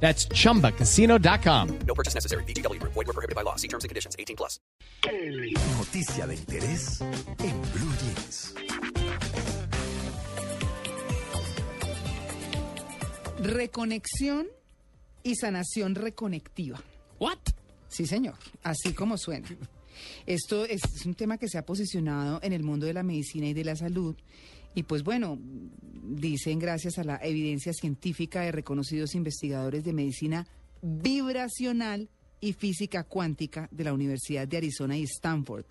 That's chumbacasino.com. No purchase necessary. BGW. Void were prohibited by law. See terms and conditions. 18 plus. Noticia de interés en Blue Jeans. Reconexión y sanación reconectiva. What? Sí, señor, así como suena. Esto es, es un tema que se ha posicionado en el mundo de la medicina y de la salud. Y pues bueno, dicen gracias a la evidencia científica de reconocidos investigadores de medicina vibracional y física cuántica de la Universidad de Arizona y Stanford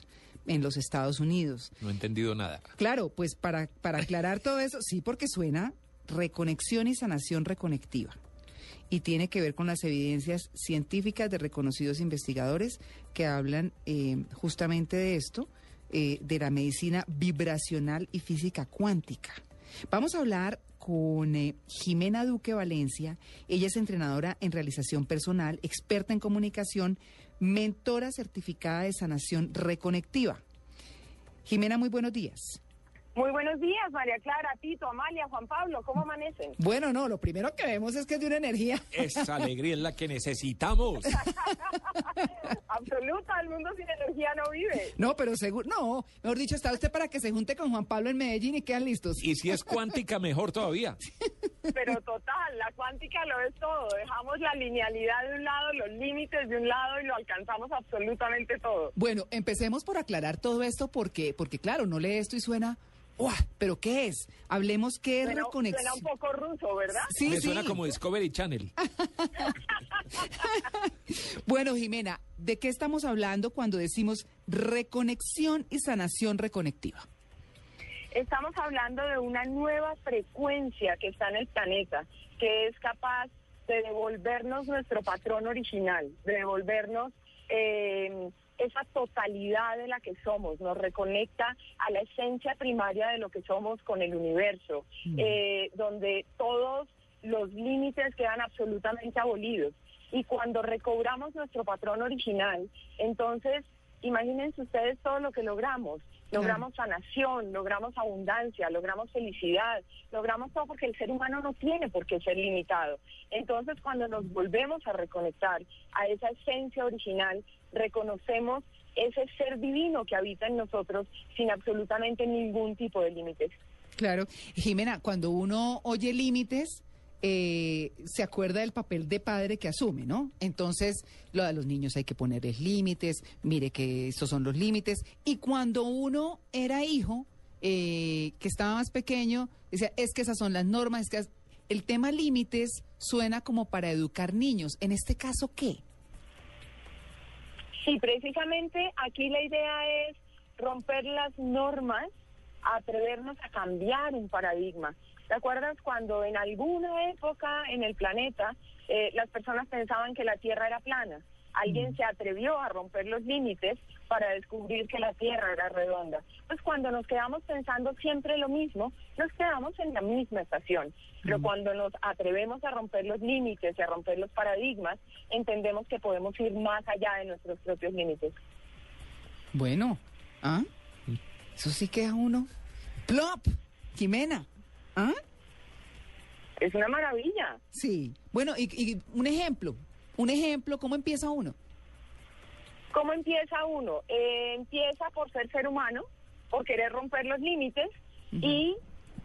en los Estados Unidos. No he entendido nada. Claro, pues para, para aclarar todo eso, sí, porque suena reconexión y sanación reconectiva. Y tiene que ver con las evidencias científicas de reconocidos investigadores que hablan eh, justamente de esto, eh, de la medicina vibracional y física cuántica. Vamos a hablar con eh, Jimena Duque Valencia. Ella es entrenadora en realización personal, experta en comunicación, mentora certificada de sanación reconectiva. Jimena, muy buenos días. Muy buenos días, María Clara, Tito, Amalia, Juan Pablo, ¿cómo amanecen? Bueno, no, lo primero que vemos es que es de una energía. Esa alegría es la que necesitamos. Absoluta, el mundo sin energía no vive. No, pero seguro, no, mejor dicho, está usted para que se junte con Juan Pablo en Medellín y quedan listos. Y si es cuántica, mejor todavía. Pero total, la cuántica lo es todo. Dejamos la linealidad de un lado, los límites de un lado y lo alcanzamos absolutamente todo. Bueno, empecemos por aclarar todo esto porque, porque claro, no lee esto y suena, ¡Uah! ¿Pero qué es? Hablemos qué es reconexión. suena un poco ruso, ¿verdad? Sí, Me sí. suena como Discovery Channel. Bueno, Jimena, ¿de qué estamos hablando cuando decimos reconexión y sanación reconectiva? Estamos hablando de una nueva frecuencia que está en el planeta, que es capaz de devolvernos nuestro patrón original, de devolvernos eh, esa totalidad de la que somos, nos reconecta a la esencia primaria de lo que somos con el universo, eh, donde todos los límites quedan absolutamente abolidos. Y cuando recobramos nuestro patrón original, entonces imagínense ustedes todo lo que logramos. Logramos sanación, logramos abundancia, logramos felicidad, logramos todo porque el ser humano no tiene por qué ser limitado. Entonces, cuando nos volvemos a reconectar a esa esencia original, reconocemos ese ser divino que habita en nosotros sin absolutamente ningún tipo de límites. Claro. Jimena, cuando uno oye límites, eh, se acuerda del papel de padre que asume, ¿no? Entonces, lo de los niños hay que ponerles límites, mire que estos son los límites. Y cuando uno era hijo, eh, que estaba más pequeño, decía, es que esas son las normas, es que el tema límites suena como para educar niños. En este caso, ¿qué? Sí, precisamente aquí la idea es romper las normas, atrevernos a cambiar un paradigma. ¿Te acuerdas cuando en alguna época en el planeta eh, las personas pensaban que la Tierra era plana? Alguien se atrevió a romper los límites para descubrir que la Tierra era redonda. Pues cuando nos quedamos pensando siempre lo mismo, nos quedamos en la misma estación. Pero cuando nos atrevemos a romper los límites y a romper los paradigmas, entendemos que podemos ir más allá de nuestros propios límites. Bueno, ¿ah? Eso sí queda uno. ¡Plop! Jimena, ¿ah? Es una maravilla. Sí. Bueno, y, y un ejemplo, un ejemplo, ¿cómo empieza uno? ¿Cómo empieza uno? Eh, empieza por ser ser humano, por querer romper los límites y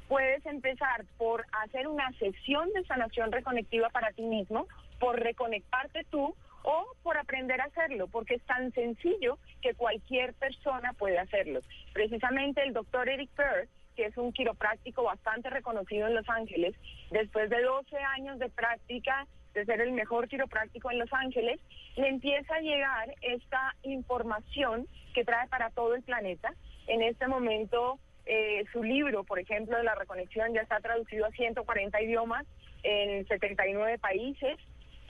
puedes empezar por hacer una sesión de sanación reconectiva para ti mismo, por reconectarte tú o por aprender a hacerlo, porque es tan sencillo que cualquier persona puede hacerlo. Precisamente el doctor Eric Pearl, que es un quiropráctico bastante reconocido en Los Ángeles, después de 12 años de práctica de ser el mejor quiropráctico en Los Ángeles, le empieza a llegar esta información que trae para todo el planeta. En este momento, eh, su libro, por ejemplo, de la reconexión ya está traducido a 140 idiomas en 79 países.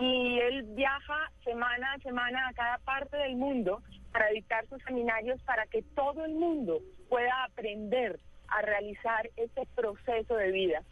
Y él viaja semana a semana a cada parte del mundo para dictar sus seminarios para que todo el mundo pueda aprender a realizar ese proceso de vida.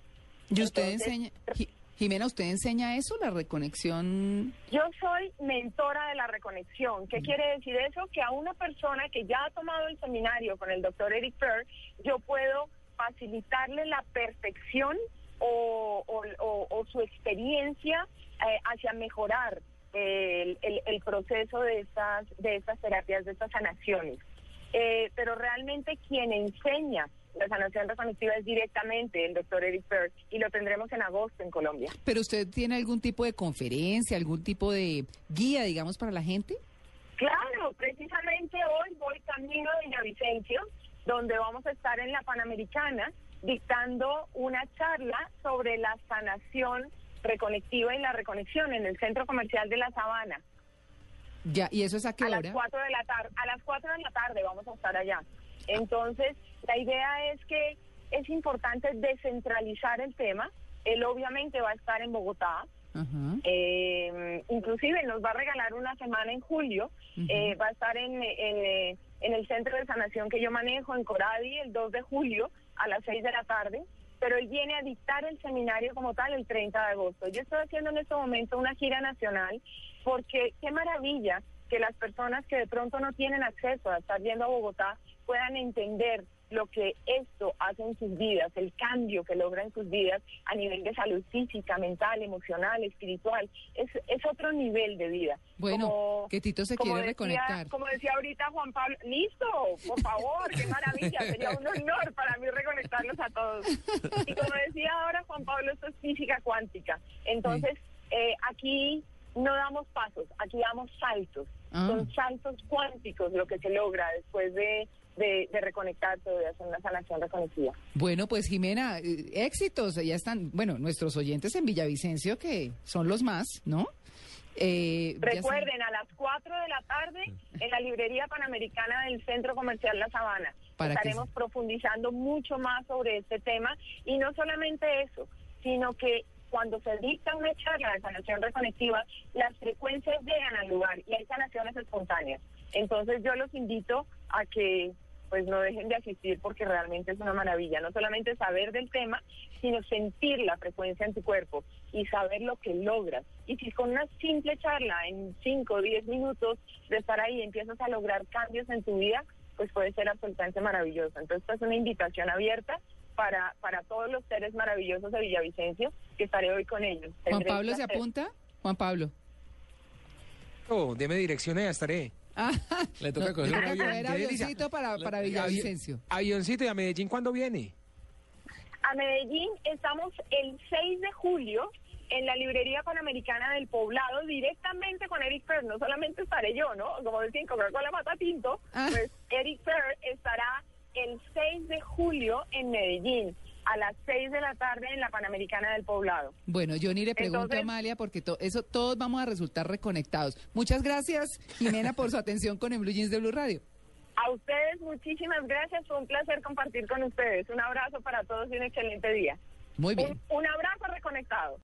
¿Y usted Entonces, enseña, Ji- Jimena, usted enseña eso, la reconexión? Yo soy mentora de la reconexión. ¿Qué quiere decir eso? Que a una persona que ya ha tomado el seminario con el doctor Eric Pearl, yo puedo facilitarle la perfección o, o- o- o su experiencia eh, hacia mejorar el, el- el proceso de estas, de estas terapias, de estas sanaciones. Eh, pero realmente quien enseña la sanación recognitiva es directamente el doctor Eric Pearl y lo tendremos en agosto en Colombia. ¿Pero usted tiene algún tipo de conferencia, algún tipo de guía, digamos, para la gente? Claro, precisamente hoy voy camino de Villavicencio, donde vamos a estar en la Panamericana dictando una charla sobre la sanación reconectiva y la reconexión en el Centro Comercial de La Sabana. Ya, ¿y eso es a qué A hora? las 4 de la tarde, a las 4 de la tarde vamos a estar allá. Entonces, la idea es que es importante descentralizar el tema. Él obviamente va a estar en Bogotá, eh, inclusive nos va a regalar una semana en julio. Eh, va a estar en, en, eh, en el centro de sanación que yo manejo, en Coradi, el 2 de julio a las 6 de la tarde. Pero él viene a dictar el seminario como tal el 30 de agosto. Yo estoy haciendo en este momento una gira nacional porque qué maravilla que las personas que de pronto no tienen acceso a estar yendo a Bogotá puedan entender lo que esto hace en sus vidas, el cambio que logra en sus vidas a nivel de salud física, mental, emocional, espiritual. Es, es otro nivel de vida. Bueno, Como- que Tito se quiere decía- reconectar. Como decía ahorita Juan Pablo, listo, por favor, qué maravilla, sería un honor para mí reconectarlos a todos. Y como decía ahora Juan Pablo, esto es física cuántica. Entonces, eh, aquí no damos pasos, aquí damos saltos. Ah. Son saltos cuánticos lo que se logra después de, de, de reconectarse o de hacer una sanación reconocida. Bueno, pues Jimena, eh, éxitos, ya están, bueno, nuestros oyentes en Villavicencio, que son los más, ¿no? Eh, Recuerden, a las 4 de la tarde en la librería panamericana del Centro Comercial La Sabana. Para Estaremos profundizando mucho más sobre este tema y no solamente eso, sino que cuando se dicta una charla de sanación reconectiva, las frecuencias llegan al lugar y hay sanaciones espontáneas. Entonces yo los invito a que pues no dejen de asistir porque realmente es una maravilla, no solamente saber del tema, sino sentir la frecuencia en tu cuerpo y saber lo que logras. Y si con una simple charla en 5 o 10 minutos de estar ahí empiezas a lograr cambios en tu vida, pues puede ser absolutamente maravilloso. Entonces esta es una invitación abierta para, para todos los seres maravillosos de Villavicencio, que estaré hoy con ellos. Juan Pablo se apunta. Juan Pablo. Oh, deme direcciones, ya estaré. Ah, Le toca no, coger un avión. avioncito para, para Avi- Villavicencio. Avioncito y a Medellín, ¿cuándo viene? A Medellín estamos el 6 de julio en la librería panamericana del poblado directamente con Eric Fer. No solamente estaré yo, ¿no? Como decían, Coca-Cola mata tinto. Ah. Pues Eric Fer estará el 6 de julio en Medellín a las 6 de la tarde en la panamericana del poblado. Bueno, yo ni le pregunto Entonces- a Amalia porque to- eso todos vamos a resultar reconectados. Muchas gracias, Jimena, por su atención con el Blue Jeans de Blue Radio. A ustedes muchísimas gracias. Fue un placer compartir con ustedes. Un abrazo para todos y un excelente día. Muy bien. Un, un abrazo reconectado.